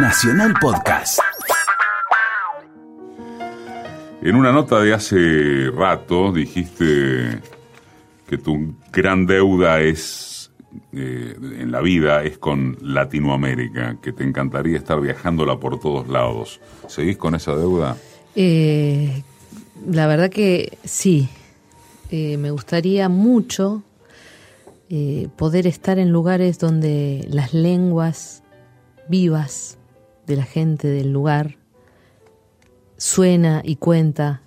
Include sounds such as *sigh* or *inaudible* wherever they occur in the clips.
Nacional Podcast. En una nota de hace rato dijiste que tu gran deuda es eh, en la vida es con Latinoamérica, que te encantaría estar viajándola por todos lados. ¿Seguís con esa deuda? Eh, la verdad que sí. Eh, me gustaría mucho eh, poder estar en lugares donde las lenguas vivas de la gente del lugar suena y cuenta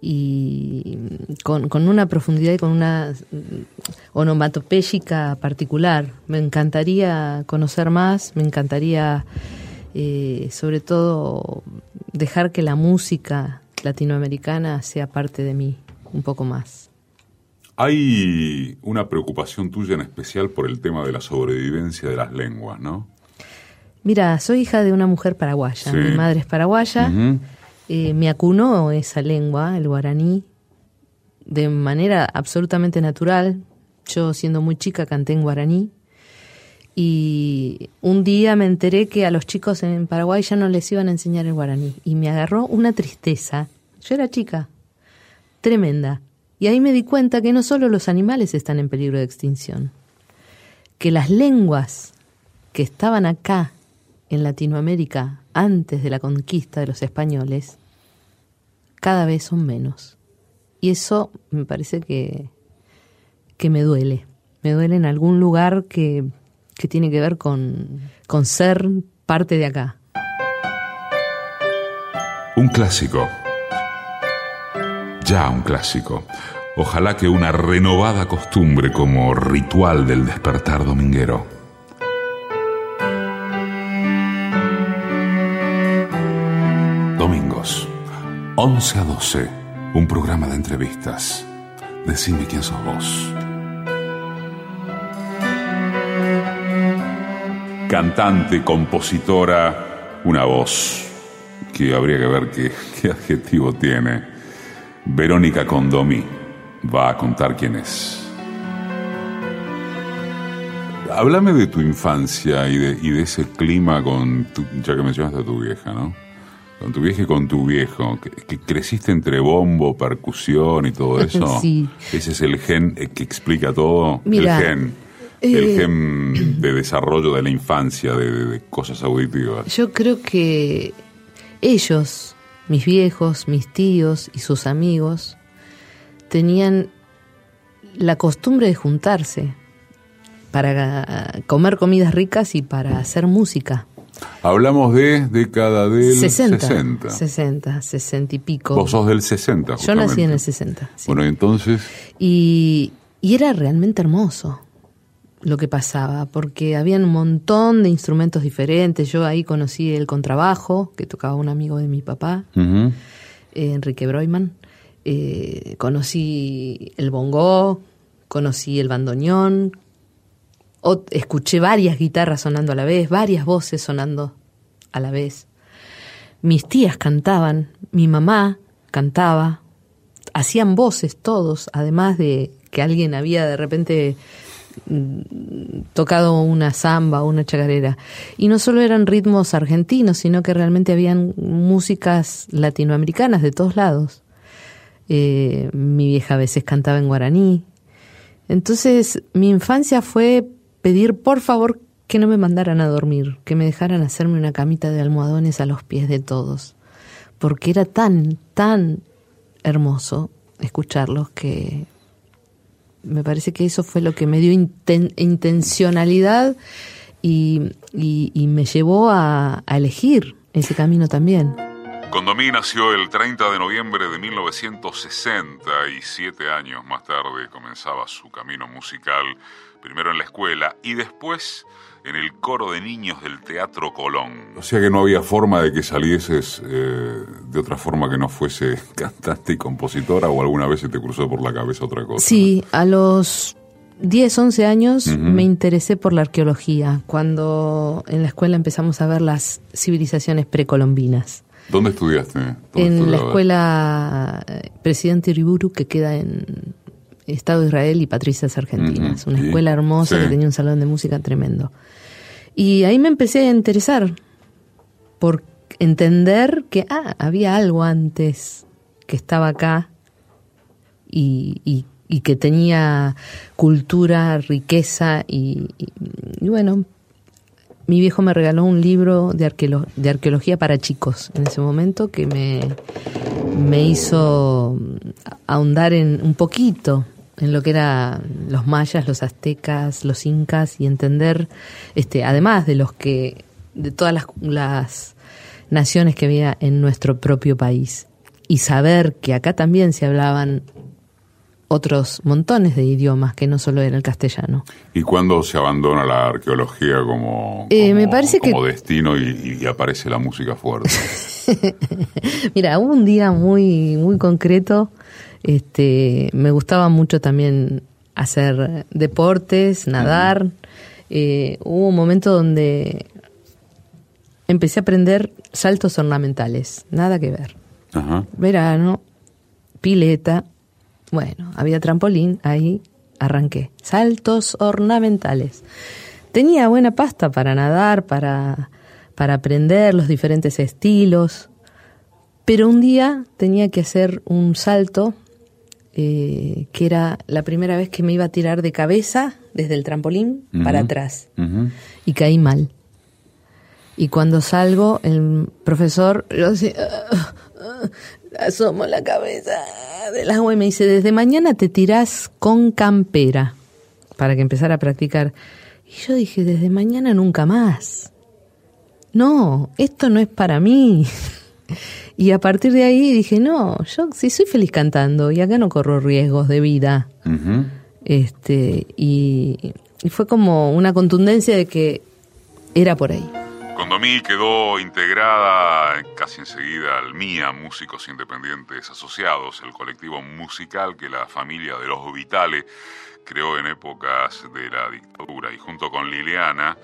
y con, con una profundidad y con una onomatopéyica particular. Me encantaría conocer más, me encantaría eh, sobre todo dejar que la música latinoamericana sea parte de mí un poco más. Hay una preocupación tuya en especial por el tema de la sobrevivencia de las lenguas, ¿no? Mira, soy hija de una mujer paraguaya. Sí. Mi madre es paraguaya. Eh, me acunó esa lengua, el guaraní, de manera absolutamente natural. Yo, siendo muy chica, canté en guaraní. Y un día me enteré que a los chicos en Paraguay ya no les iban a enseñar el guaraní. Y me agarró una tristeza. Yo era chica, tremenda. Y ahí me di cuenta que no solo los animales están en peligro de extinción, que las lenguas que estaban acá en Latinoamérica antes de la conquista de los españoles cada vez son menos. Y eso me parece que, que me duele. Me duele en algún lugar que, que tiene que ver con, con ser parte de acá. Un clásico. Ya un clásico. Ojalá que una renovada costumbre como ritual del despertar dominguero. 11 a 12, un programa de entrevistas. Decime quién sos vos. Cantante, compositora, una voz que habría que ver qué, *laughs* adjetivo tiene. Verónica Condomí va a contar quién es. Háblame de tu infancia y de, y de ese clima con tu, ya que mencionaste a tu vieja, ¿no? Con tu vieja y con tu viejo, que, que creciste entre bombo, percusión y todo *laughs* eso. Sí. Ese es el gen que explica todo. Mira, el gen. El eh, gen de desarrollo de la infancia, de, de- de cosas auditivas. Yo creo que ellos, mis viejos, mis tíos y sus amigos, tenían la costumbre de juntarse para comer comidas ricas y para hacer música. Hablamos de década del 60, 60. 60, 60 y pico. Vos sos del 60, Yo nací en el justamente. 60. sí. Bueno, entonces, Y, y era realmente hermoso lo que pasaba, porque había un montón de instrumentos diferentes. Yo ahí conocí el contrabajo, que tocaba un amigo de mi papá, eh, Enrique Broiman. Eh, conocí el bongó, conocí el bandoneón, escuché varias guitarras sonando a la vez, varias voces sonando a la vez. Mis tías cantaban, mi mamá cantaba, hacían voces todos, además de que alguien había de repente mm, tocado una samba o una chacarera. Y no solo eran ritmos argentinos, sino que realmente habían músicas latinoamericanas de todos lados. Eh, mi vieja a veces cantaba en guaraní. Entonces, mi infancia fue pedir por favor que no me mandaran a dormir, que me dejaran hacerme una camita de almohadones a los pies de todos, porque era tan, tan hermoso escucharlos que me parece que eso fue lo que me dio inten- intencionalidad y, y- me llevó a, a elegir ese camino también. Condomí nació el 30 de noviembre de 1960 y siete años más tarde comenzaba su camino musical, primero en la escuela y después en el coro de niños del Teatro Colón. O sea que no había forma de que salieses eh, de otra forma que no fuese *laughs* cantante y compositora o alguna vez se te cruzó por la cabeza otra cosa. Sí, a los 10, 11 años me interesé por la arqueología, cuando en la escuela empezamos a ver las civilizaciones precolombinas. ¿Dónde estudiaste? ¿Dónde En la escuela eh, Presidente Uriburu, que queda en Estado de Israel y Patricias Argentinas. Una sí, escuela hermosa sí. que tenía un salón de música tremendo. Y ahí me empecé a interesar por entender que ah, había algo antes que estaba acá y, y, y que tenía cultura, riqueza y, y, bueno, mi viejo me regaló un libro de, arqueolo de arqueología para chicos en ese momento que me, me hizo ahondar en un poquito en lo que eran los mayas, los aztecas, los incas y entender, este, además de los que, de todas las, las naciones que había en nuestro propio país y saber que acá también se hablaban otros montones de idiomas que no solo era el castellano. ¿Y cuándo se abandona la arqueología como, eh, me parece como que... destino y, y, aparece la música fuerte? *laughs* Mira, hubo un día muy, muy concreto. Este, me gustaba mucho también hacer deportes, nadar. Eh, hubo un momento donde empecé a aprender saltos ornamentales, nada que ver. Ajá. Verano, pileta, bueno, había trampolín, ahí arranqué. Saltos ornamentales. Tenía buena pasta para nadar, para, para aprender los diferentes estilos, pero un día tenía que hacer un salto eh, que era la primera vez que me iba a tirar de cabeza desde el trampolín uh -huh. para atrás. Uh -huh. Y caí mal. Y cuando salgo, el profesor, yo así, uh, asomo la cabeza del agua y me dice, desde mañana te tirás con campera para que empezara a practicar. Y yo dije, desde mañana nunca más. No, esto no es para mí. *laughs* y a partir de ahí dije, no, yo sí soy feliz cantando y acá no corro riesgos de vida. Uh -huh. Este, y, y fue como una contundencia de que era por ahí. Condomí quedó integrada casi enseguida al MIA, Músicos Independientes Asociados, el colectivo musical que la familia de los Vitale creó en épocas de la dictadura y junto con Liliana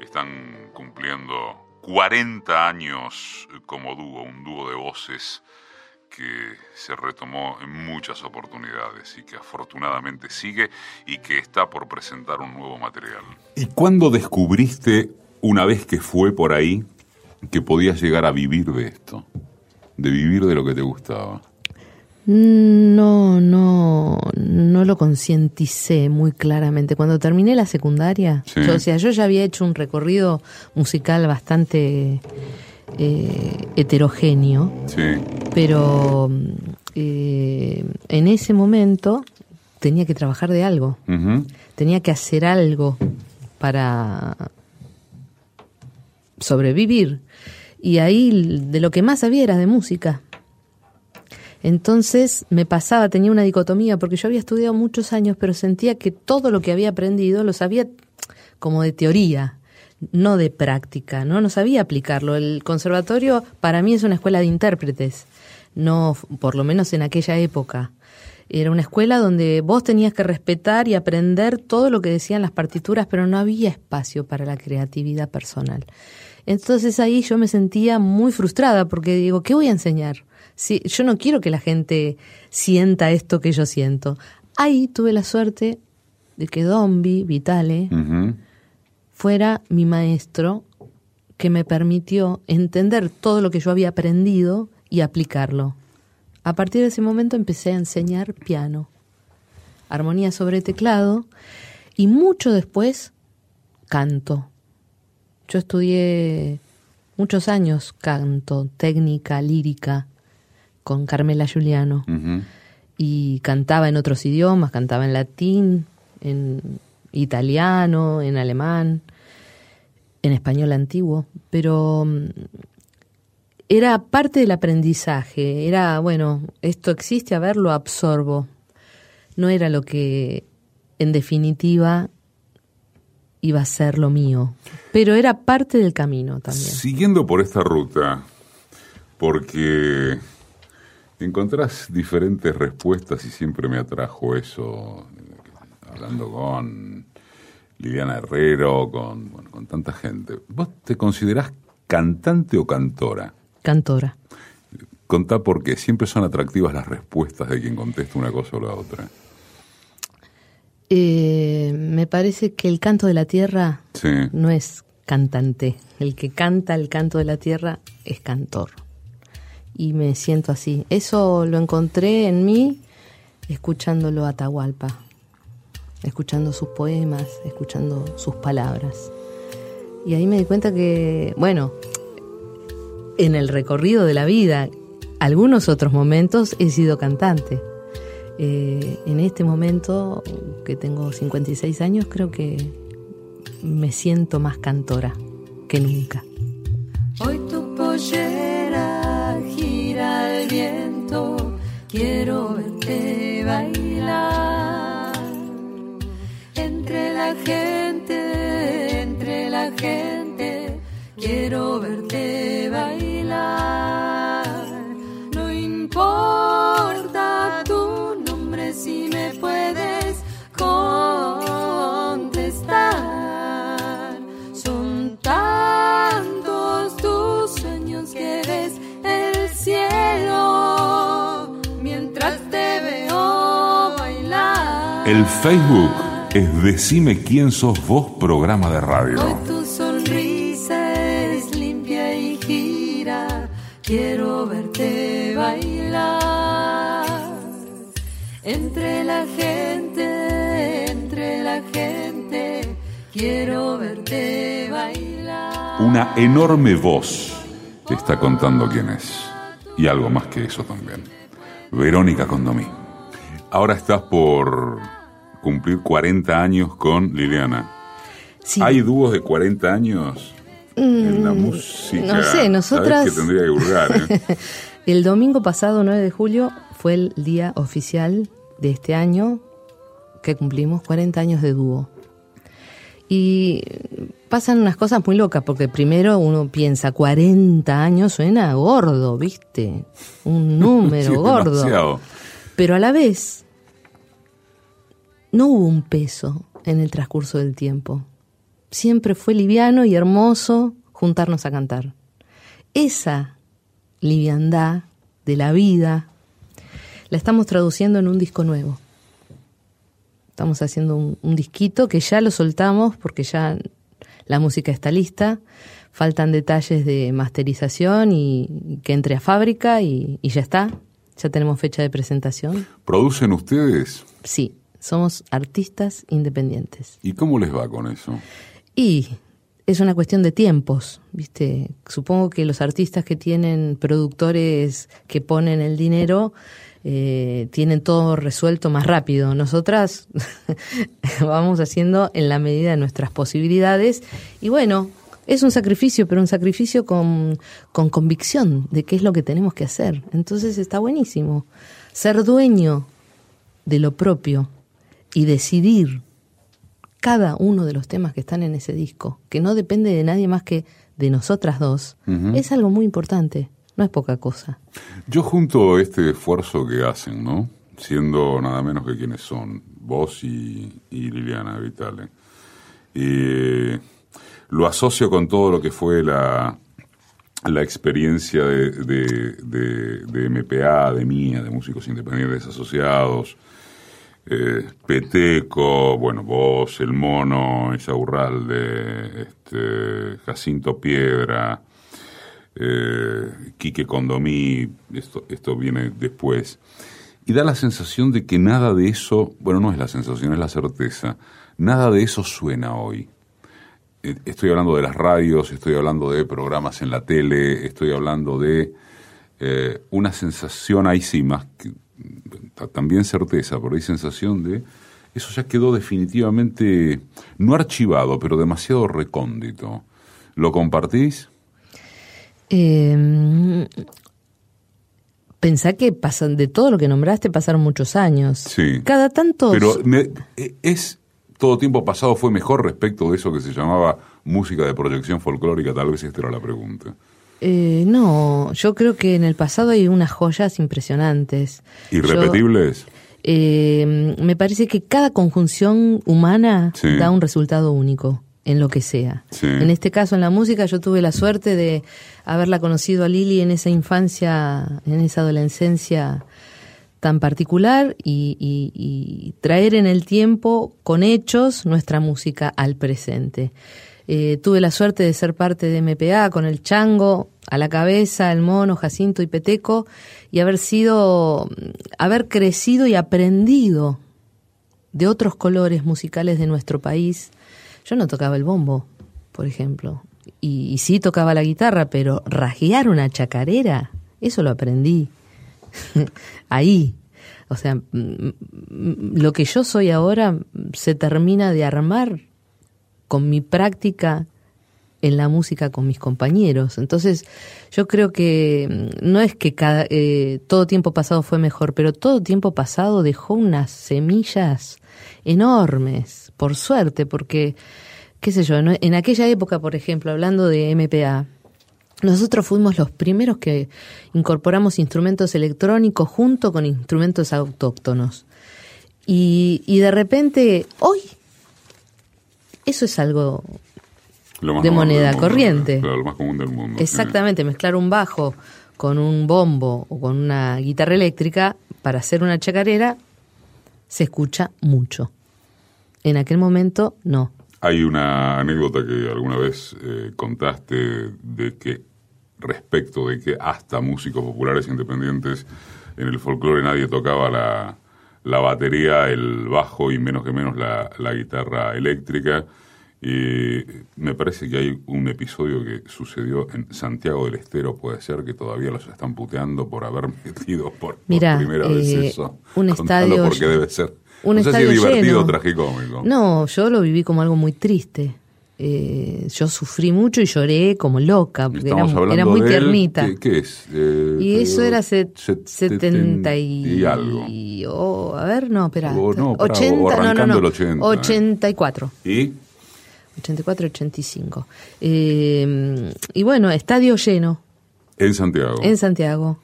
están cumpliendo 40 años como dúo, un dúo de voces que se retomó en muchas oportunidades y que afortunadamente sigue y que está por presentar un nuevo material. ¿Y cuándo descubriste una vez que fue por ahí que podías llegar a vivir de esto, de vivir de lo que te gustaba? No, no, no lo concienticé muy claramente. Cuando terminé la secundaria, sí. yo, o sea, yo ya había hecho un recorrido musical bastante eh, heterogéneo, sí. pero eh, en ese momento tenía que trabajar de algo, uh -huh. tenía que hacer algo para sobrevivir. Y ahí de lo que más había era de música. Entonces me pasaba, tenía una dicotomía, porque yo había estudiado muchos años, pero sentía que todo lo que había aprendido lo sabía como de teoría, no de práctica, ¿no? No sabía aplicarlo. El conservatorio para mí es una escuela de intérpretes, no, por lo menos en aquella época. Era una escuela donde vos tenías que respetar y aprender todo lo que decían las partituras, pero no había espacio para la creatividad personal. Entonces ahí yo me sentía muy frustrada porque digo, ¿qué voy a enseñar? Si, yo no quiero que la gente sienta esto que yo siento. Ahí tuve la suerte de que Dombi Vitale uh -huh. fuera mi maestro que me permitió entender todo lo que yo había aprendido y aplicarlo. A partir de ese momento empecé a enseñar piano, armonía sobre teclado y mucho después canto. Yo estudié muchos años canto, técnica, lírica, con Carmela Giuliano. Uh -huh. Y cantaba en otros idiomas, cantaba en latín, en italiano, en alemán, en español antiguo, pero mm, era parte del aprendizaje, era, bueno, esto existe, a ver, lo absorbo. No era lo que en definitiva iba a ser lo mío, pero era parte del camino también. Siguiendo por esta ruta, porque encontrás diferentes respuestas y siempre me atrajo eso, hablando con Liliana Herrero, con, bueno, con tanta gente. ¿Vos te considerás cantante o cantora? Cantora. Contá por qué. Siempre son atractivas las respuestas de quien contesta una cosa o la otra. Eh, me parece que el canto de la tierra sí. no es cantante. El que canta el canto de la tierra es cantor. Y me siento así. Eso lo encontré en mí escuchándolo a Atahualpa, escuchando sus poemas, escuchando sus palabras. Y ahí me di cuenta que, bueno, en el recorrido de la vida, algunos otros momentos he sido cantante. Eh, en este momento, que tengo 56 años, creo que me siento más cantora que nunca. Hoy tu viento, quiero verte bailar. Entre la gente, entre la gente, quiero verte bailar. No importa tu nombre si El Facebook es Decime quién sos vos, programa de Hoy radio. tu sonrisa es limpia y gira. Quiero verte bailar. Entre la gente, entre la gente. Quiero verte bailar. Una enorme voz te está contando quién es. Y algo más que eso también. Verónica Condomí. Ahora estás por cumplir 40 años con Liliana. Sí. ¿Hay dúos de 40 años en la música? Mm, no sé, nosotras- que tendría que ¿eh? *laughs* El domingo pasado, 9 de julio, fue el día oficial de este año que cumplimos 40 años de dúo. Y pasan unas cosas muy locas, porque primero uno piensa, 40 años suena gordo, ¿viste? Un *laughs* número Sí, gordo. demasiado. Pero a la vez, no hubo un peso en el transcurso del tiempo. Siempre fue liviano y hermoso juntarnos a cantar. Esa liviandad de la vida la estamos traduciendo en un disco nuevo. Estamos haciendo un, disquito que ya lo soltamos porque ya la música está lista. Faltan detalles de masterización y, que entre a fábrica y ya está. Ya tenemos fecha de presentación. ¿Producen ustedes? Sí, somos artistas independientes. ¿Y cómo les va con eso? Y es una cuestión de tiempos, ¿viste? Supongo que los artistas que tienen productores que ponen el dinero eh, tienen todo resuelto más rápido. Nosotras *laughs* vamos haciendo en la medida de nuestras posibilidades y bueno, es un sacrificio, pero un sacrificio con, con convicción de qué es lo que tenemos que hacer. Entonces está buenísimo. Ser dueño de lo propio y decidir cada uno de los temas que están en ese disco, que no depende de nadie más que de nosotras dos, es algo muy importante, no es poca cosa. Yo junto este esfuerzo que hacen, ¿no? Siendo nada menos que quienes son, vos y, y Liliana Vitale. Y lo asocio con todo lo que fue la, la experiencia de, de, de- MPA, de mía, de músicos independientes asociados, eh, Peteco, bueno, vos, El Mono, Isaurralde, este, Jacinto Piedra, eh, Quique Condomí, esto, esto viene después. Y da la sensación de que nada de eso, bueno, no es la sensación, es la certeza, nada de eso suena hoy. Estoy hablando de las radios, estoy hablando de programas en la tele, estoy hablando de eh, una sensación, ahí sí, más que ta- también certeza, pero hay sensación de eso ya quedó definitivamente, no archivado, pero demasiado recóndito. ¿Lo compartís? Eh, pensá que pasan, de todo lo que nombraste pasaron muchos años. Sí. Cada tanto... Pero me- eh, es todo tiempo pasado fue mejor respecto de eso que se llamaba música de proyección folclórica, tal vez esta era la pregunta. Eh, no, yo creo que en el pasado hay unas joyas impresionantes. Yo- ¿Irrepetibles? Eh, me parece que cada conjunción humana Sí. da un resultado único en lo que sea. Sí. En este caso, en la música, yo tuve la suerte de haberla conocido a Lili en esa infancia, en esa adolescencia tan particular y, y- y traer en el tiempo con hechos nuestra música al presente. Eh, tuve la suerte de ser parte de MPA con el chango a la cabeza, el mono, Jacinto y Peteco, y haber sido, haber crecido y aprendido de otros colores musicales de nuestro país. Yo no tocaba el bombo, por ejemplo, y, sí tocaba la guitarra, pero rasguear una chacarera, eso lo aprendí *laughs* ahí. O sea, lo que yo soy ahora se termina de armar con mi práctica en la música con mis compañeros. Entonces, yo creo que mm, no es que cada, eh, todo tiempo pasado fue mejor, pero todo tiempo pasado dejó unas semillas enormes, por suerte, porque, qué sé yo, en aquella época, por ejemplo, hablando de MPA, nosotros fuimos los primeros que incorporamos instrumentos electrónicos junto con instrumentos autóctonos. Y, y de repente, hoy, eso es algo de moneda corriente. lo más común del mundo. Exactamente, mezclar un bajo con un bombo o con una guitarra eléctrica para hacer una chacarera se escucha mucho. En aquel momento no. Hay una anécdota que alguna vez eh, contaste de que respecto de que hasta músicos populares independientes en el folclore nadie tocaba la, la batería, el bajo y menos que menos la, la guitarra eléctrica. Y me parece que hay un episodio que sucedió en Santiago del Estero, puede ser que todavía los están puteando por haber *laughs* metido por, primera vez eh, eso. Un estadio. porque debe ser. Un no sé si divertido o tragicómico. No, yo lo viví como algo muy triste. Eh, yo sufrí mucho y lloré como loca, porque era, muy tiernita. ¿Qué, es? Eh, y eso era 70 y, algo. oh, a ver, no, espera. no, 80, no, no, no. 84. ¿Y? 84-85. Eh, y bueno, estadio lleno. En Santiago. En Santiago.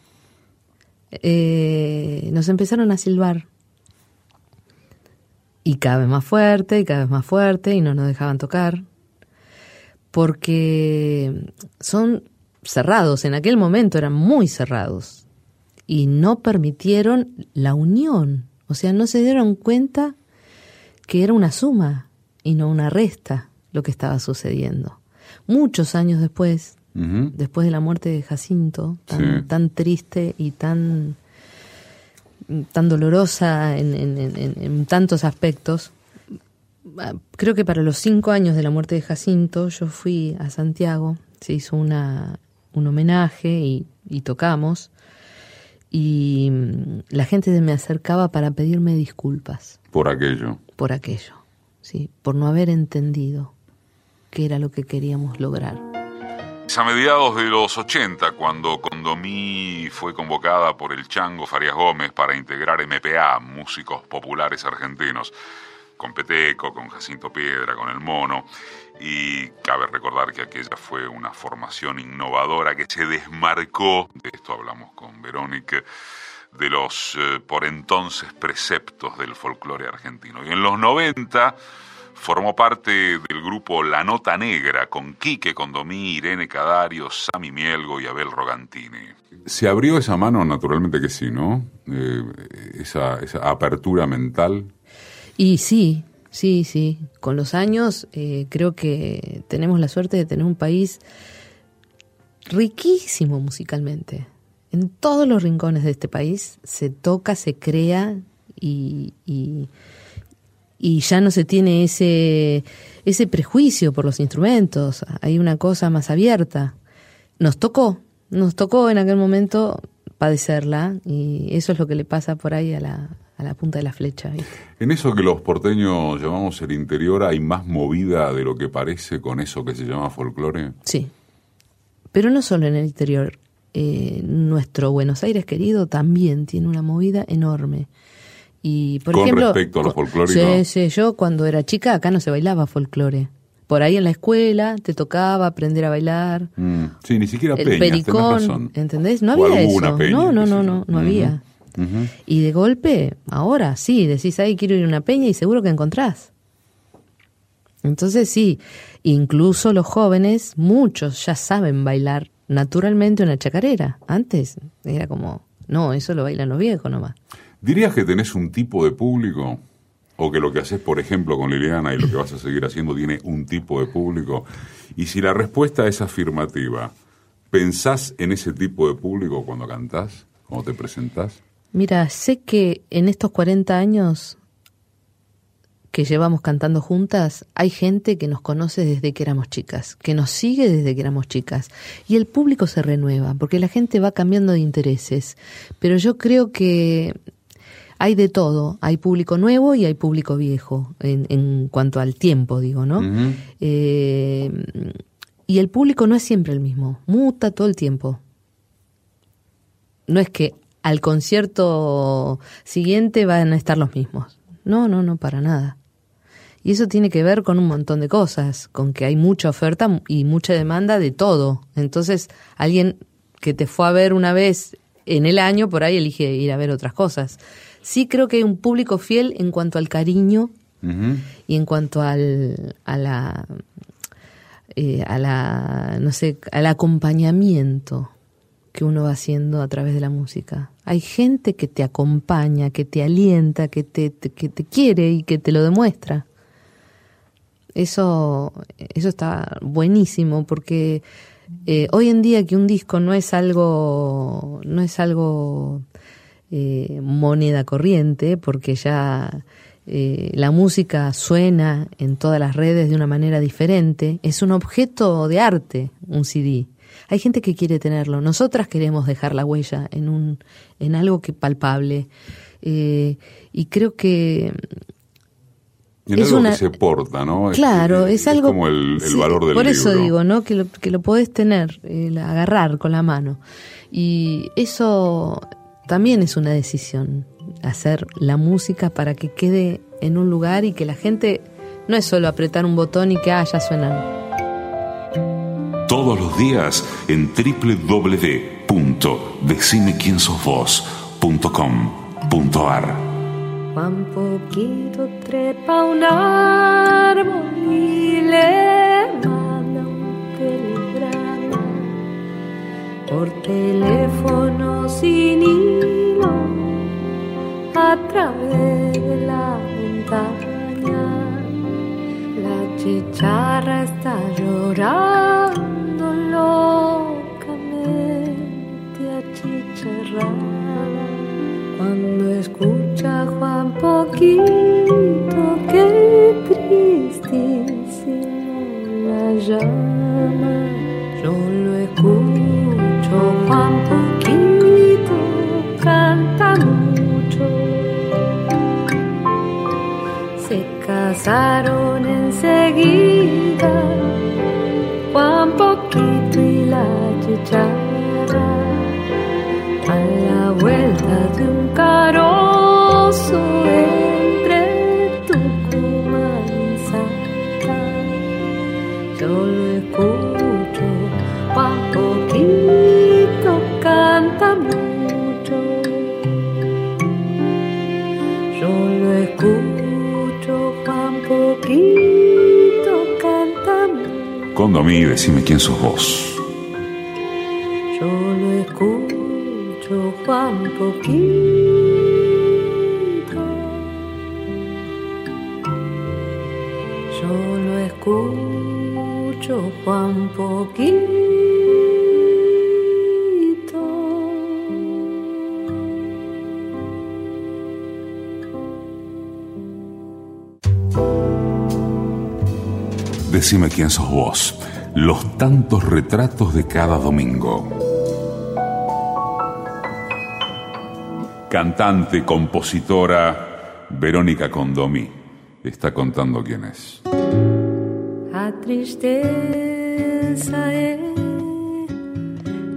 Eh, nos empezaron a silbar. Y cada vez más fuerte, y cada vez más fuerte, y no nos dejaban tocar. Porque son cerrados, en aquel momento eran muy cerrados. Y no permitieron la unión. O sea, no se dieron cuenta que era una suma y no una resta lo que estaba sucediendo. Muchos años después, después de la muerte de Jacinto, tan, triste y tan, tan dolorosa en, tantos aspectos, creo que para los cinco años de la muerte de Jacinto yo fui a Santiago, se hizo una, un homenaje y, y tocamos y mm, la gente me acercaba para pedirme disculpas. Por aquello. Por aquello, sí, por no haber entendido que era lo que queríamos lograr. A mediados de los 80, cuando Condomí fue convocada por el Chango Farias Gómez para integrar MPA, músicos populares argentinos, con Peteco, con Jacinto Piedra, con El Mono, y cabe recordar que aquella fue una formación innovadora que se desmarcó, de esto hablamos con Verónica, de los eh, por entonces preceptos del folclore argentino. Y en los 90 Formó parte del grupo La Nota Negra con Quique Condomí, Irene Cadario, Sami Mielgo y Abel Rogantini. Se abrió esa mano, naturalmente que sí, ¿no? Eh, esa, apertura mental. Y sí, sí, sí. Con los años eh, creo que tenemos la suerte de tener un país riquísimo musicalmente. En todos los rincones de este país se toca, se crea y y ya no se tiene ese, ese prejuicio por los instrumentos, hay una cosa más abierta. Nos tocó, nos tocó en aquel momento padecerla y eso es lo que le pasa por ahí a la, a la punta de la flecha. En eso que los porteños llamamos el interior, ¿hay más movida de lo que parece con eso que se llama folclore? Sí, pero no solo en el interior. Eh, nuestro Buenos Aires querido también tiene una movida enorme. Y, por Con ejemplo, respecto a. Sí, sí, yo cuando era chica acá no se bailaba folclore. Por ahí en la escuela te tocaba aprender a bailar. Mm, sí, ni siquiera el pericón, ¿entendés? No había eso. no, no, no, no, no había. Y de golpe, ahora sí, decís, ahí quiero ir a una peña y seguro que encontrás. Entonces sí, incluso los jóvenes, muchos ya saben bailar naturalmente una chacarera. Antes era como, no, eso lo bailan los viejos nomás. ¿Dirías que tenés un tipo de público? o que lo que haces, por ejemplo, con Liliana y lo que vas a seguir haciendo tiene un tipo de público? Y si la respuesta es afirmativa, ¿pensás en ese tipo de público cuando cantás, cuando te presentás? Mira, sé que en estos 40 años que llevamos cantando juntas, hay gente que nos conoce desde que éramos chicas, que nos sigue desde que éramos chicas. Y el público se renueva, porque la gente va cambiando de intereses. Pero yo creo que hay de todo. Hay público nuevo y hay público viejo, en, en cuanto al tiempo, digo, ¿no? eh, y el público no es siempre el mismo, muta todo el tiempo. No es que al concierto siguiente van a estar los mismos. No, no, no, para nada. Y eso tiene que ver con un montón de cosas, con que hay mucha oferta y mucha demanda de todo. Entonces, alguien que te fue a ver una vez en el año, por ahí elige ir a ver otras cosas. Sí creo que hay un público fiel en cuanto al cariño y en cuanto al, a la, eh, a la, no sé, al acompañamiento que uno va haciendo a través de la música. Hay gente que te acompaña, que te alienta, que te, que te quiere y que te lo demuestra. Eso, eso está buenísimo porque eh, hoy en día que un disco no es algo, no es algo eh, moneda corriente, porque ya eh, la música suena en todas las redes de una manera diferente, es un objeto de arte, un CD. Hay gente que quiere tenerlo. Nosotras queremos dejar la huella en un, en algo que palpable. Eh, y creo que En Es algo una- que se porta, ¿no? Claro, es, algo. como el, el sí, valor del Por eso libro. digo, ¿no? Que lo, que lo podés tener, el agarrar con la mano. Y eso también es una decisión, hacer la música para que quede en un lugar y que la gente no es solo apretar un botón y que ah, ya suenan. Todos los días en www.decimequiensosvos.com.ar Juan poquito trepa un árbol y le manda un telegrama por teléfono sin hilo a través de la montaña. La chicharra está llorando Juan Poquito que tristísimo la llama. Yo lo escucho, Juan Poquito canta mucho. Se casaron enseguida, Juan Poquito y la chicharra a la vuelta de un carozo Yo lo escucho, Juan Poquito canta mucho. Yo lo escucho, Juan Poquito canta mucho. Condomí, decime quién sos vos. Yo lo escucho, Juan Poquito. Escucho, Juan Poquito. Decime quién sos vos. Los tantos retratos de cada domingo. Cantante, compositora, Verónica Condomí. Está contando quién es. A tristeza é,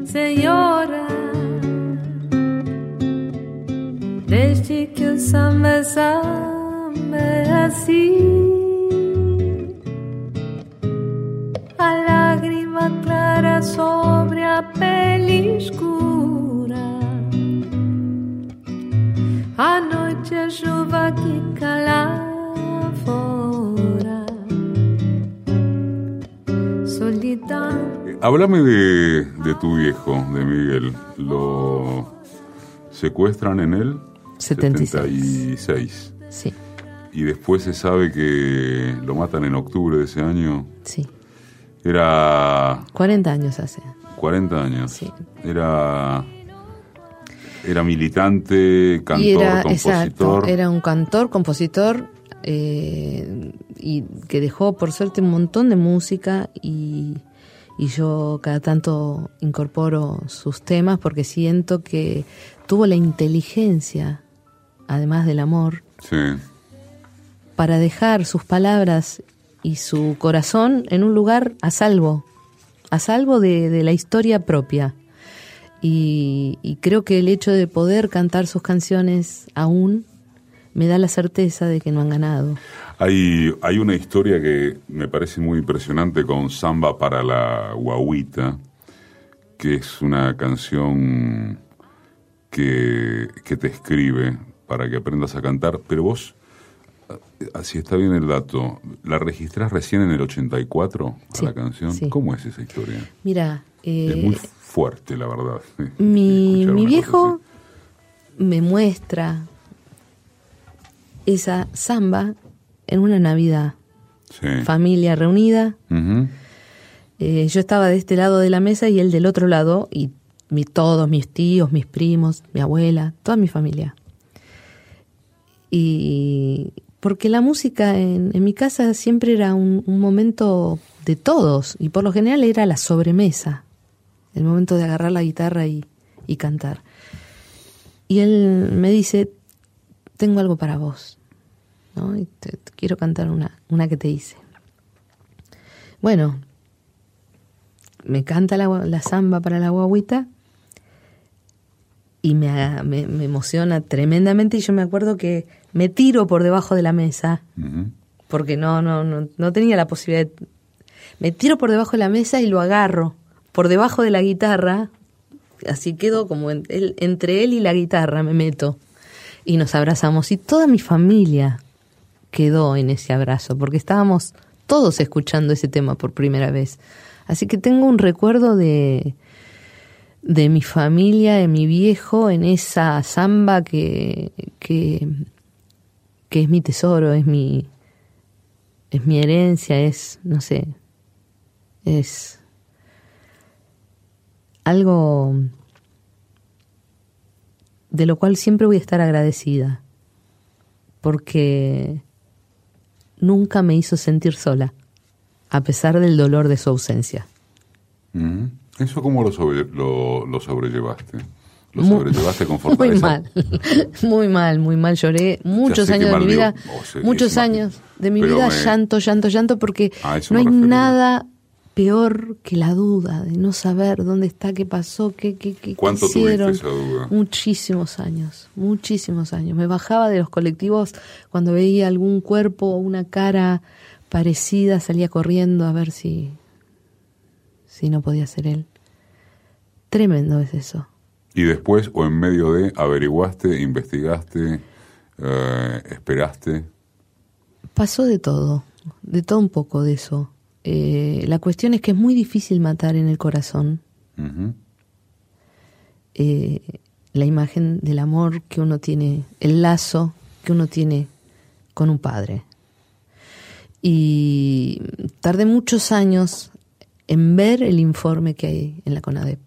senhora, desde que o samba samba é assim. A lágrima clara sobre a pele escura. A noite a chuva que Háblame de, de tu viejo, de Miguel. Lo secuestran en el 76. 76. Sí. y después se sabe que lo matan en octubre de ese año. Sí. Era 40 años hace. 40 años. Sí. Era era militante, cantor, y era, compositor. exacto, era un cantor, compositor, eh, y que dejó por suerte un montón de música y, y yo cada tanto incorporo sus temas porque siento que tuvo la inteligencia, además del amor, Sí. para dejar sus palabras y su corazón en un lugar a salvo, a salvo de, de la historia propia. Y, y creo que el hecho de poder cantar sus canciones aún me da la certeza de que no han ganado. Hay, hay una historia que me parece muy impresionante con Samba para la Guaguita, que es una canción que, que te escribe para que aprendas a cantar, pero vos, eh, si está bien el dato, ¿la registrás recién en el 84 a Sí, la canción? sí. ¿Cómo es esa historia? Mira, es muy eh, fuerte, la verdad. *laughs* mi, mi viejo me muestra esa samba en una Navidad. Sí. familia reunida. Eh, yo estaba de este lado de la mesa y él del otro lado, y mi, todos mis tíos, mis primos, mi abuela, toda mi familia. Y porque la música en, en mi casa siempre era un, un momento de todos, y por lo general era la sobremesa, el momento de agarrar la guitarra y, y cantar. Y él me dice, tengo algo para vos, ¿no? Y te- te quiero cantar una, una que te hice. Bueno, me canta la, la samba para la guaguita y me, me, me emociona tremendamente y yo me acuerdo que me tiro por debajo de la mesa porque no, no, no, no tenía la posibilidad de... Me tiro por debajo de la mesa y lo agarro por debajo de la guitarra, así quedo como en- entre él y la guitarra me meto y nos abrazamos y toda mi familia quedó en ese abrazo porque estábamos todos escuchando ese tema por primera vez. Así que tengo un recuerdo de, de mi familia, de mi viejo, en esa samba que, que, que es mi tesoro, es mi, es mi herencia, es, no sé, es algo de lo cual siempre voy a estar agradecida, porque nunca me hizo sentir sola, a pesar del dolor de su ausencia. Ujú. ¿Eso cómo lo, sobre- lo, lo sobrellevaste? ¿Lo sobrellevaste con *laughs* Muy mal, *laughs* muy mal, muy mal. Lloré muchos años de mi vida, muchos años de mi vida, llanto, llanto, llanto, porque A eso no hay refería. nada peor que la duda de no saber dónde está, qué pasó, qué, qué, qué ¿Cuánto tuviste hicieron. esa duda? Muchísimos años, muchísimos años. Me bajaba de los colectivos cuando veía algún cuerpo o una cara parecida, salía corriendo a ver si, si no podía ser él. Tremendo es eso. Y después, o en medio de, averiguaste, investigaste, eh, esperaste. Pasó de todo, de todo un poco de eso. Eh, la cuestión es que es muy difícil matar en el corazón eh, la imagen del amor que uno tiene, el lazo que uno tiene con un padre. Y tardé muchos años en ver el informe que hay en la CONADEP.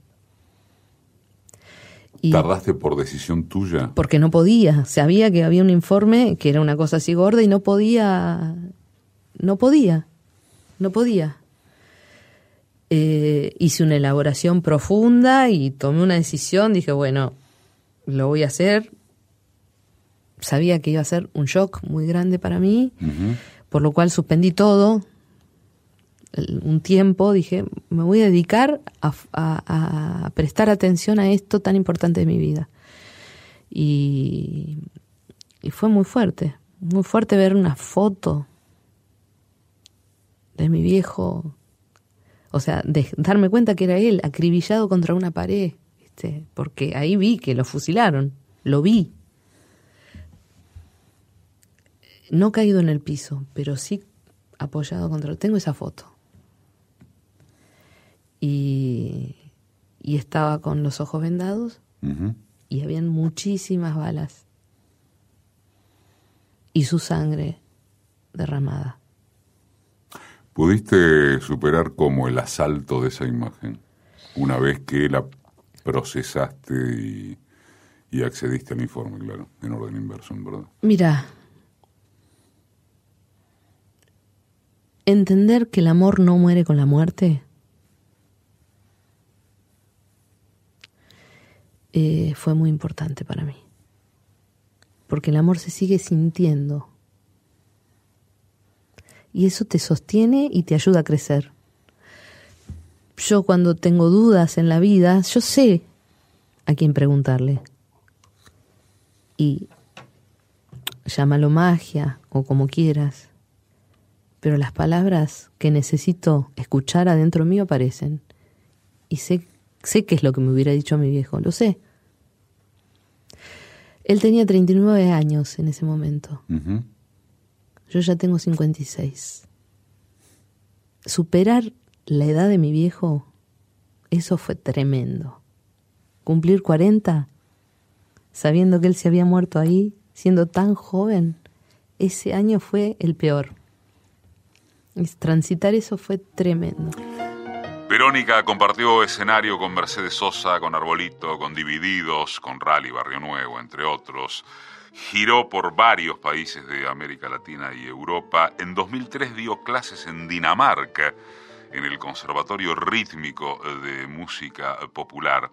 Y ¿Tardaste por decisión tuya? porque no podía, sabía que había un informe que era una cosa así gorda y no podía, no podía, no podía. Eh, hice una elaboración profunda y tomé una decisión, dije, bueno, lo voy a hacer. Sabía que iba a ser un shock muy grande para mí, por lo cual suspendí todo un tiempo, dije, me voy a dedicar a, a- a prestar atención a esto tan importante de mi vida. Y, y fue muy fuerte, muy fuerte ver una foto de mi viejo, o sea, de darme cuenta que era él, acribillado contra una pared, ¿viste? porque ahí vi que lo fusilaron, lo vi. No caído en el piso, pero sí apoyado contra... Tengo esa foto. Y, y estaba con los ojos vendados y habían muchísimas balas. y su sangre derramada. ¿Pudiste superar como el asalto de esa imagen una vez que la procesaste y, accediste al informe, claro, en orden inverso, ¿verdad? Mira, entender que el amor no muere con la muerte eh, fue muy importante para mí. Porque el amor se sigue sintiendo. Y eso te sostiene y te ayuda a crecer. Yo cuando tengo dudas en la vida, yo sé a quién preguntarle. Y llámalo magia o como quieras pero las palabras que necesito escuchar adentro mío aparecen. Y sé, sé qué es lo que me hubiera dicho mi viejo, lo sé. Él tenía 39 años en ese momento. Yo ya tengo 56. Superar la edad de mi viejo, eso fue tremendo. Cumplir 40, sabiendo que él se había muerto ahí, siendo tan joven, ese año fue el peor. Transitar eso fue tremendo. Verónica compartió escenario con Mercedes Sosa, con Arbolito, con Divididos, con Rally Barrio Nuevo, entre otros. Giró por varios países de América Latina y Europa. En 2003 dio clases en Dinamarca, en el Conservatorio Rítmico de Música Popular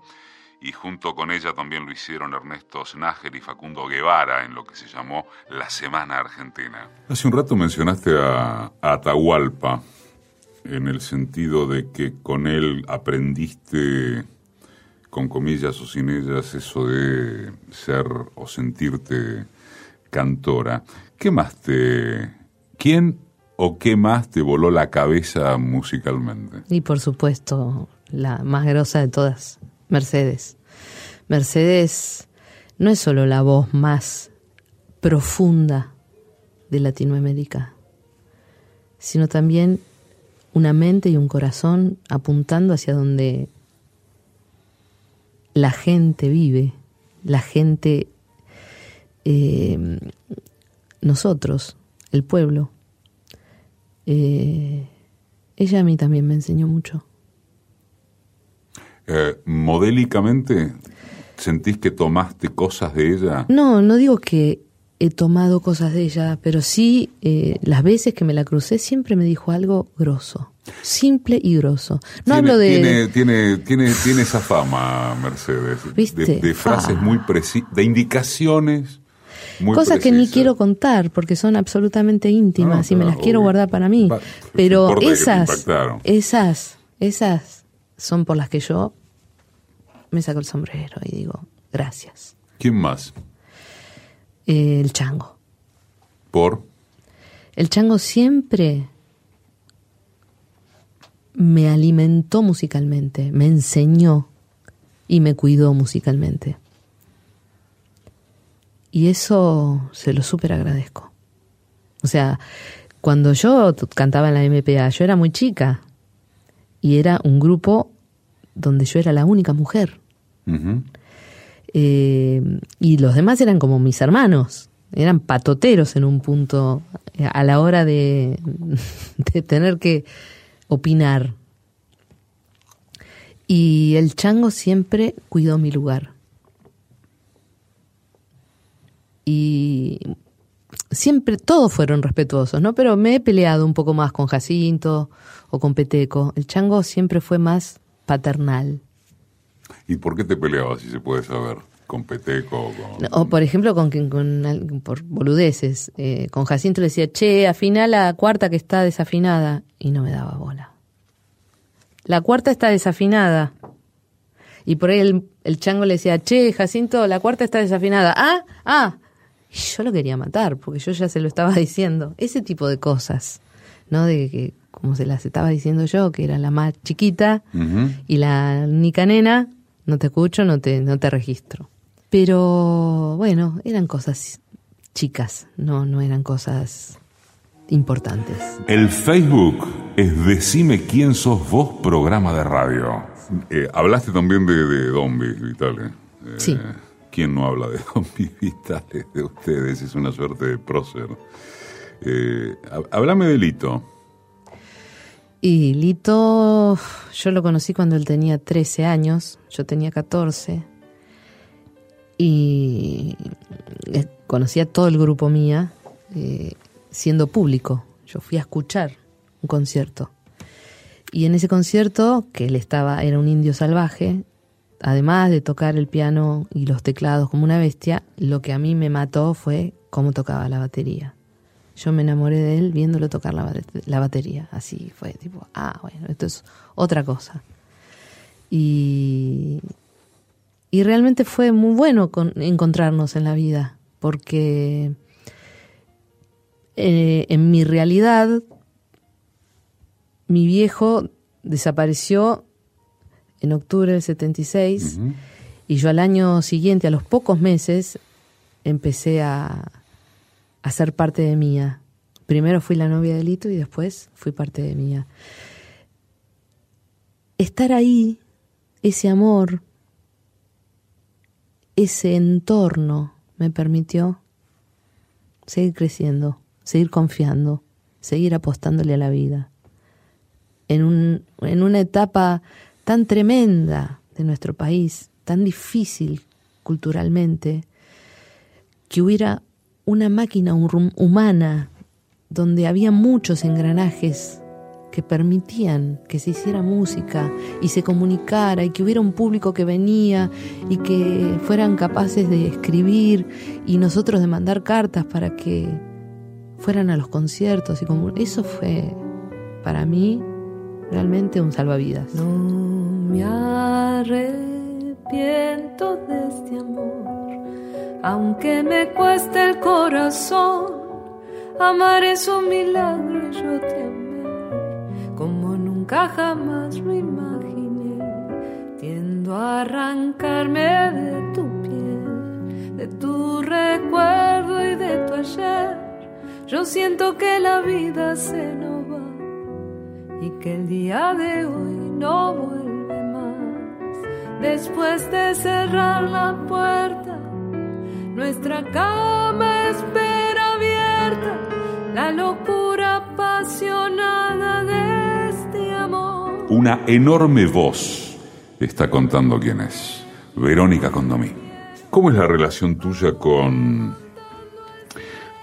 y junto con ella también lo hicieron Ernesto Snager y Facundo Guevara en lo que se llamó la Semana Argentina. Hace un rato mencionaste a, Atahualpa en el sentido de que con él aprendiste, con comillas o sin ellas, eso de ser o sentirte cantora. ¿Qué más te... ¿Quién o qué más te voló la cabeza musicalmente? Y por supuesto, la más grosa de todas, Mercedes. Mercedes no es solo la voz más profunda de Latinoamérica, sino también una mente y un corazón apuntando hacia donde la gente vive, la gente, eh, nosotros, el pueblo. Eh, ella a mí también me enseñó mucho. Eh, modélicamente, ¿sentís que tomaste cosas de ella? No, no digo que he tomado cosas de ella, pero sí eh, las veces que me la crucé siempre me dijo algo grosso, simple y grosso. No hablo de tiene, tiene, tiene, tiene esa fama, Mercedes, De, frases muy precisas, de indicaciones. Muy Cosas que ni quiero contar porque son absolutamente íntimas y me las quiero guardar para mí. Pero esas, esas, esas son por las que yo me saco el sombrero y digo, gracias. ¿Quién más? el chango. ¿Por? El chango siempre me alimentó musicalmente, me enseñó y me cuidó musicalmente. Y eso se lo súper agradezco. O sea, cuando yo cantaba en la MPA, yo era muy chica y era un grupo donde yo era la única mujer. Eh, y los demás eran como mis hermanos, eran patoteros en un punto eh, a la hora de, *laughs* de tener que opinar. Y el chango siempre cuidó mi lugar. Y siempre, todos fueron respetuosos, ¿no? Pero me he peleado un poco más con Jacinto o con Peteco. El chango siempre fue más paternal. ¿Y por qué te peleabas, si se puede saber? ¿Con Peteco? O, por ejemplo, con, con, por boludeces. Eh, con Jacinto le decía, che, afina la cuarta que está desafinada. Y no me daba bola. La cuarta está desafinada. Y por ahí el, chango le decía, che, Jacinto, la cuarta está desafinada. Ah, ah. Y yo lo quería matar, porque yo ya se lo estaba *laughs* diciendo. Ese tipo de cosas, ¿no? De que, como se las estaba diciendo yo, que era la más chiquita y la única nena, no te escucho, no te, no te registro. Pero bueno, eran cosas chicas, no, no eran cosas importantes. El Facebook es Decime quién sos vos, programa de radio. Eh, hablaste también de, de Dombi, Vitalia. sí. ¿Quién no habla de *laughs* don Vitales, de ustedes? Es una suerte de prócer. Eh, háblame de Lito. Y Lito, yo lo conocí cuando él tenía 13 años, yo tenía 14. Y eh, conocí a todo el grupo mía eh, siendo público. Yo fui a escuchar un concierto. Y en ese concierto, que él estaba, era un indio salvaje, además de tocar el piano y los teclados como una bestia, lo que a mí me mató fue cómo tocaba la batería. Yo me enamoré de él viéndolo tocar la, la batería. Así fue, tipo, ah, bueno, esto es otra cosa. Y, y realmente fue muy bueno encontrarnos en la vida, porque eh, en mi realidad mi viejo desapareció en octubre del 76 y yo al año siguiente, a los pocos meses, empecé a, a ser parte de Mía. Primero fui la novia de Lito y después fui parte de Mía. Estar ahí, ese amor, ese entorno me permitió seguir creciendo, seguir confiando, seguir apostándole a la vida. En, un, en una etapa tan tremenda de nuestro país, tan difícil culturalmente, que hubiera una máquina humana donde había muchos engranajes que permitían que se hiciera música y se comunicara y que hubiera un público que venía y que fueran capaces de escribir y nosotros de mandar cartas para que fueran a los conciertos y como eso fue para mí realmente un salvavidas. No me arrepiento de este amor, aunque me cueste el corazón. Amar es un milagro yo te amé como nunca jamás lo imaginé. Tiendo a arrancarme de tu piel, de tu recuerdo y de tu ayer. Yo siento que la vida se nos y que el día de hoy no vuelve más. Después de cerrar la puerta, nuestra cama espera abierta, la locura apasionada de este amor. Una enorme voz está contando quién es, Verónica Condomí. ¿Cómo es la relación tuya con,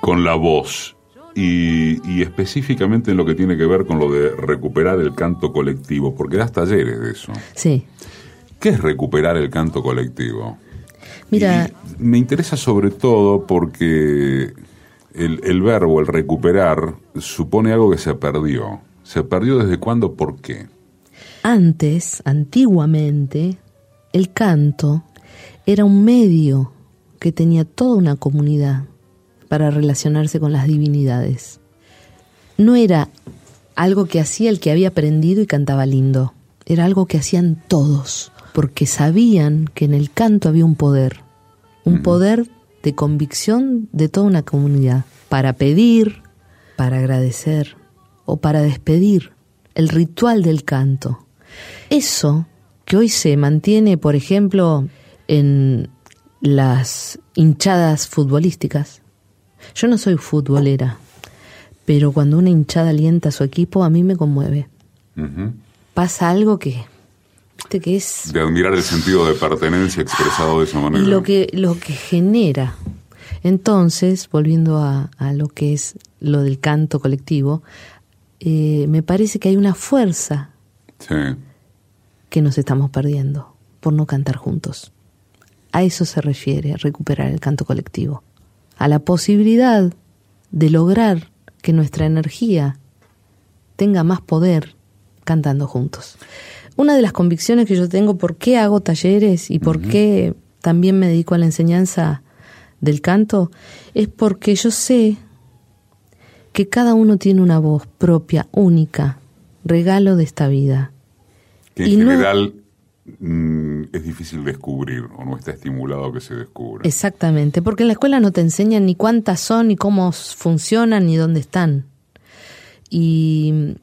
con la voz? Y, específicamente en lo que tiene que ver con lo de recuperar el canto colectivo, porque das talleres de eso. Sí. ¿Qué es recuperar el canto colectivo? Mira. me interesa sobre todo porque el, el, verbo, el recuperar, supone algo que se perdió. ¿Se perdió desde cuándo? ¿Por qué? Antes, antiguamente, el canto era un medio que tenía toda una comunidad para relacionarse con las divinidades. No era algo que hacía el que había aprendido y cantaba lindo, era algo que hacían todos, porque sabían que en el canto había un poder, un poder de convicción de toda una comunidad, para pedir, para agradecer o para despedir, el ritual del canto. Eso que hoy se mantiene, por ejemplo, en las hinchadas futbolísticas, yo no soy futbolera, pero cuando una hinchada alienta a su equipo, a mí me conmueve. Pasa algo que, que es... De admirar el sentido de pertenencia expresado de esa manera. lo que, lo que genera. Entonces, volviendo a, lo que es lo del canto colectivo, eh, me parece que hay una fuerza que nos estamos perdiendo por no cantar juntos. A eso se refiere, recuperar el canto colectivo a la posibilidad de lograr que nuestra energía tenga más poder cantando juntos. Una de las convicciones que yo tengo por qué hago talleres y por qué también me dedico a la enseñanza del canto es porque yo sé que cada uno tiene una voz propia, única, regalo de esta vida. Que en general Mm, es difícil descubrir o no está estimulado que se descubra. Exactamente, porque en la escuela no te enseñan ni cuántas son, ni cómo funcionan, ni dónde están. Y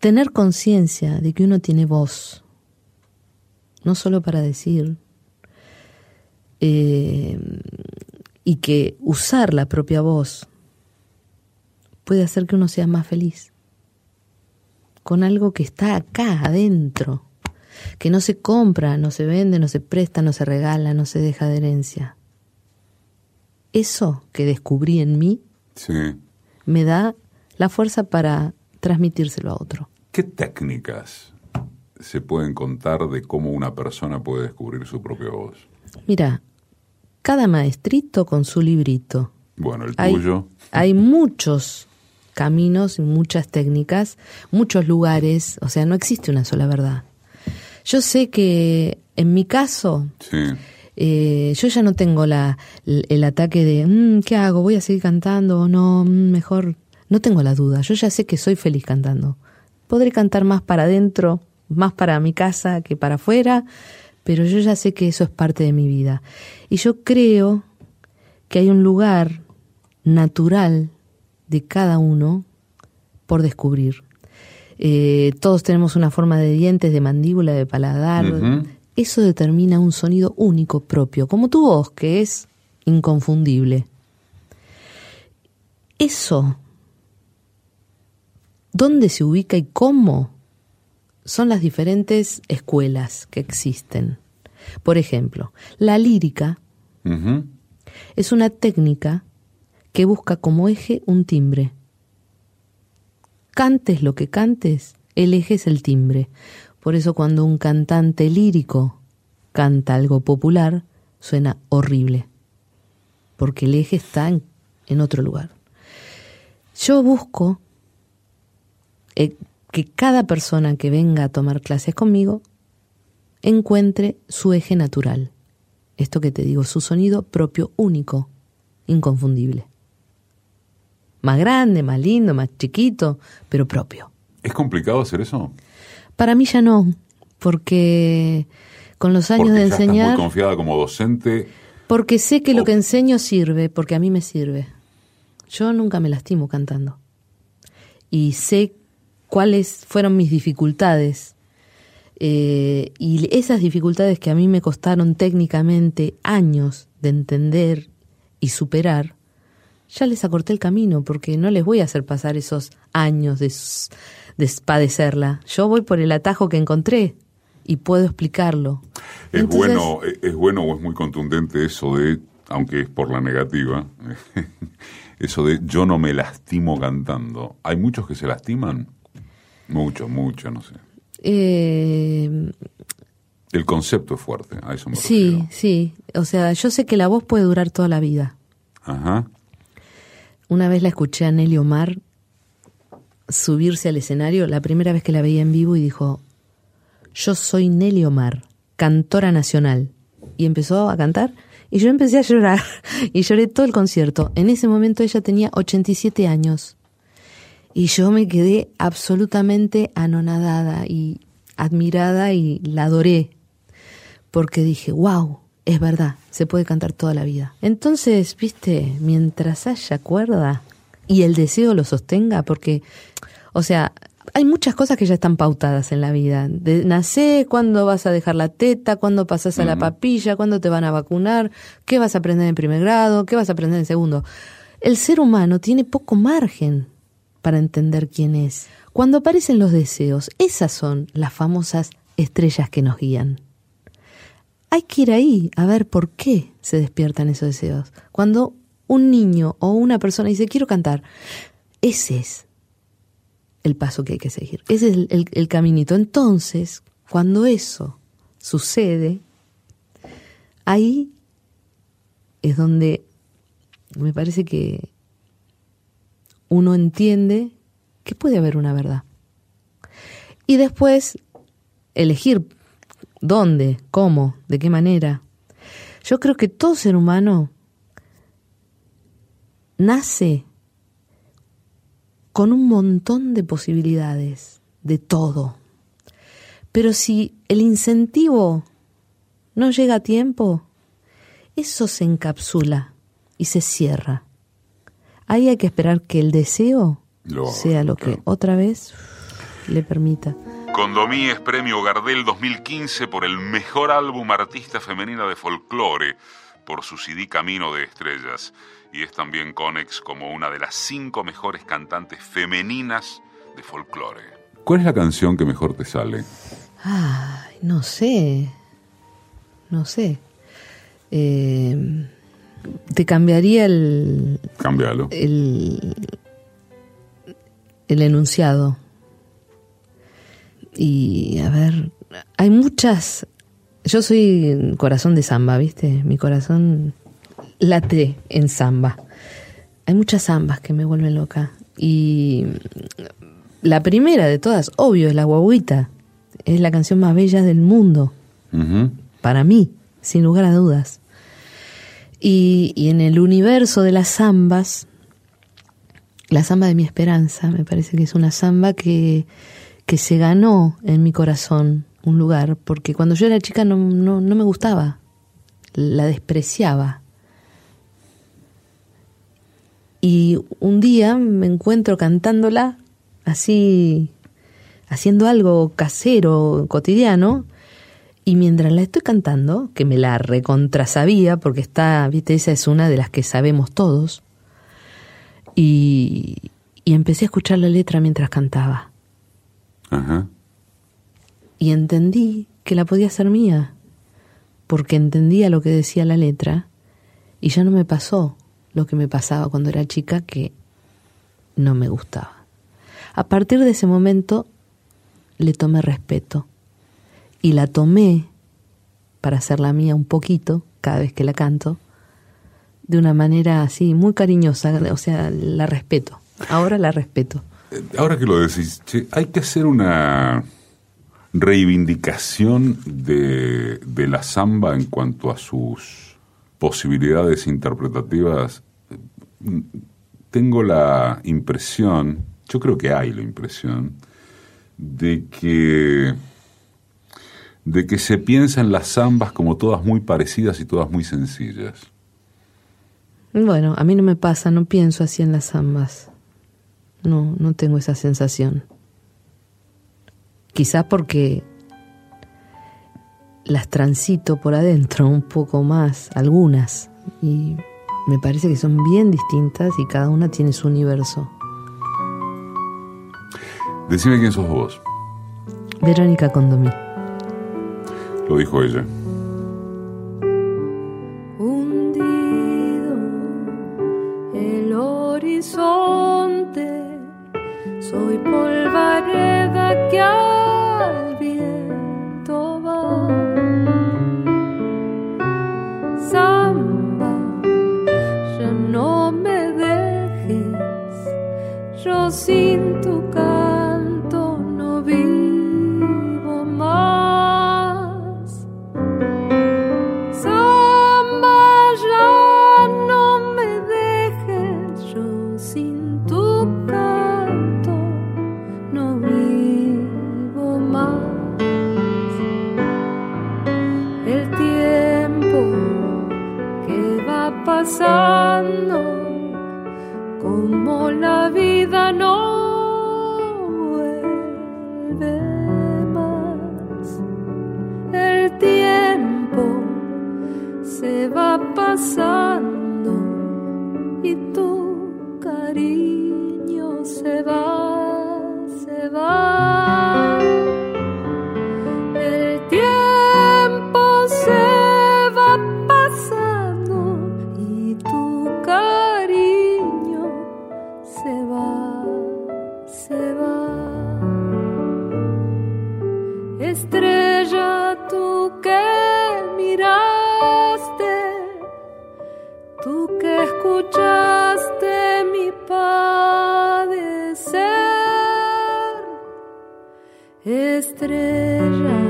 tener conciencia de que uno tiene voz, no solo para decir, eh, y que usar la propia voz puede hacer que uno sea más feliz con algo que está acá adentro, que no se compra, no se vende, no se presta, no se regala, no se deja de herencia. Eso que descubrí en mí me da la fuerza para transmitírselo a otro. ¿Qué técnicas se pueden contar de cómo una persona puede descubrir su propia voz? Mira, cada maestrito con su librito. Bueno, el tuyo. Hay muchos caminos y muchas técnicas, muchos lugares, o sea, no existe una sola verdad. Yo sé que en mi caso, eh, yo ya no tengo la, el, ataque de, mm, ¿qué hago? ¿Voy a seguir cantando o no? Mm, mejor, no tengo la duda, yo ya sé que soy feliz cantando. Podré cantar más para adentro, más para mi casa que para afuera, pero yo ya sé que eso es parte de mi vida. Y yo creo que hay un lugar natural de cada uno por descubrir. Eh, todos tenemos una forma de dientes, de mandíbula, de paladar. Eso determina un sonido único propio, como tu voz, que es inconfundible. Eso, ¿dónde se ubica y cómo? Son las diferentes escuelas que existen. Por ejemplo, la lírica es una técnica que busca como eje un timbre. Cantes lo que cantes, el eje es el timbre. Por eso cuando un cantante lírico canta algo popular, suena horrible, porque el eje está en, otro lugar. Yo busco eh, que cada persona que venga a tomar clases conmigo encuentre su eje natural. Esto que te digo, su sonido propio, único, inconfundible más grande, más lindo, más chiquito, pero propio. ¿Es complicado hacer eso? Para mí ya no, porque con los años de enseñar... Estás muy confiada como docente. Porque sé que lo que enseño sirve, porque a mí me sirve. Yo nunca me lastimo cantando. Y sé cuáles fueron mis dificultades. Eh, y esas dificultades que a mí me costaron técnicamente años de entender y superar, ya les acorté el camino porque no les voy a hacer pasar esos años de, padecerla. Yo voy por el atajo que encontré y puedo explicarlo. Es bueno, es bueno o es muy contundente eso de, aunque es por la negativa, *laughs* eso de yo no me lastimo cantando. ¿Hay muchos que se lastiman? Muchos, muchos, no sé. Eh, el concepto es fuerte, a eso me Sí, sí. O sea, yo sé que la voz puede durar toda la vida. Ajá. Una vez la escuché a Nelly Omar subirse al escenario, la primera vez que la veía en vivo, y dijo, yo soy Nelly Omar, cantora nacional. Y empezó a cantar y yo empecé a llorar *laughs* y lloré todo el concierto. En ese momento ella tenía 87 años y yo me quedé absolutamente anonadada y admirada y la adoré porque dije, wow, es verdad, se puede cantar toda la vida. Entonces, viste, mientras haya cuerda y el deseo lo sostenga, porque, o sea, hay muchas cosas que ya están pautadas en la vida. De nacer, cuándo vas a dejar la teta, cuándo pasas a la papilla, cuándo te van a vacunar, qué vas a aprender en primer grado, qué vas a aprender en segundo. El ser humano tiene poco margen para entender quién es. Cuando aparecen los deseos, esas son las famosas estrellas que nos guían hay que ir ahí a ver por qué se despiertan esos deseos. Cuando un niño o una persona dice, quiero cantar, ese es el paso que hay que seguir. Ese es el, caminito. Entonces, cuando eso sucede, ahí es donde me parece que uno entiende que puede haber una verdad. Y después elegir ¿Dónde? ¿Cómo? ¿De qué manera? Yo creo que todo ser humano nace con un montón de posibilidades, de todo. Pero si el incentivo no llega a tiempo, eso se encapsula y se cierra. Ahí hay que esperar que el deseo sea lo que otra vez le permita. Condomí es premio Gardel 2015 por el mejor álbum artista femenina de folclore. por su CD Camino de Estrellas y es también Conex como una de las cinco mejores cantantes femeninas de folclore. ¿Cuál es la canción que mejor te sale? Ay, no sé. No sé. Eh, te cambiaría el. Cambialo. El, el enunciado. Y a ver, hay muchas. Yo soy corazón de samba, ¿viste? Mi corazón late en samba. Hay muchas zambas que me vuelven loca. Y la primera de todas, obvio, es la guaguita. Es la canción más bella del mundo. Para mí, sin lugar a dudas. Y, y, en el universo de las zambas, la samba de mi esperanza, me parece que es una samba que, que se ganó en mi corazón un lugar, porque cuando yo era chica no, no, no me gustaba, la despreciaba. Y un día me encuentro cantándola así, haciendo algo casero, cotidiano, y mientras la estoy cantando, que me la recontrasabía, porque está, viste, esa es una de las que sabemos todos, y, y empecé a escuchar la letra mientras cantaba. Ajá. Y entendí que la podía ser mía, porque entendía lo que decía la letra, y ya no me pasó lo que me pasaba cuando era chica, que no me gustaba. A partir de ese momento le tomé respeto y la tomé para hacerla mía un poquito cada vez que la canto, de una manera así muy cariñosa, o sea, la respeto. Ahora la respeto. Ahora que lo decís, che, hay que hacer una reivindicación de, de la samba en cuanto a sus posibilidades interpretativas. Tengo la impresión, yo creo que hay la impresión, de que de que se piensa en las zambas como todas muy parecidas y todas muy sencillas. Bueno, a mí no me pasa, no pienso así en las zambas. No, no tengo esa sensación. Quizás porque las transito por adentro un poco más, algunas, y me parece que son bien distintas y cada una tiene su universo. Decime quién sos vos. Verónica Condomí. Lo dijo ella. Estrella,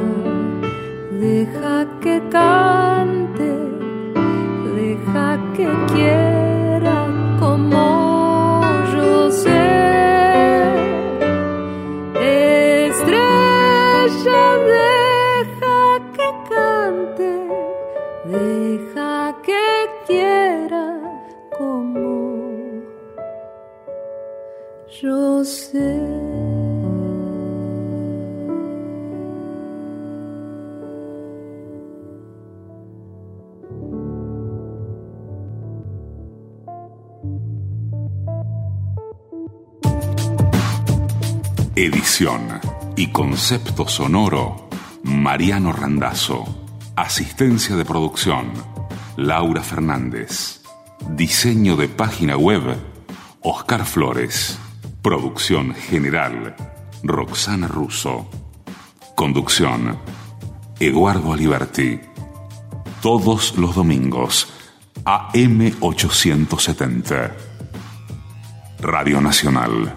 deja que cante, deja que quiera Edición y concepto sonoro, Mariano Randazzo. Asistencia de producción, Laura Fernández. Diseño de página web, Oscar Flores. Producción general, Roxana Russo. Conducción, Eduardo Aliberti. Todos los domingos, AM870. Radio Nacional.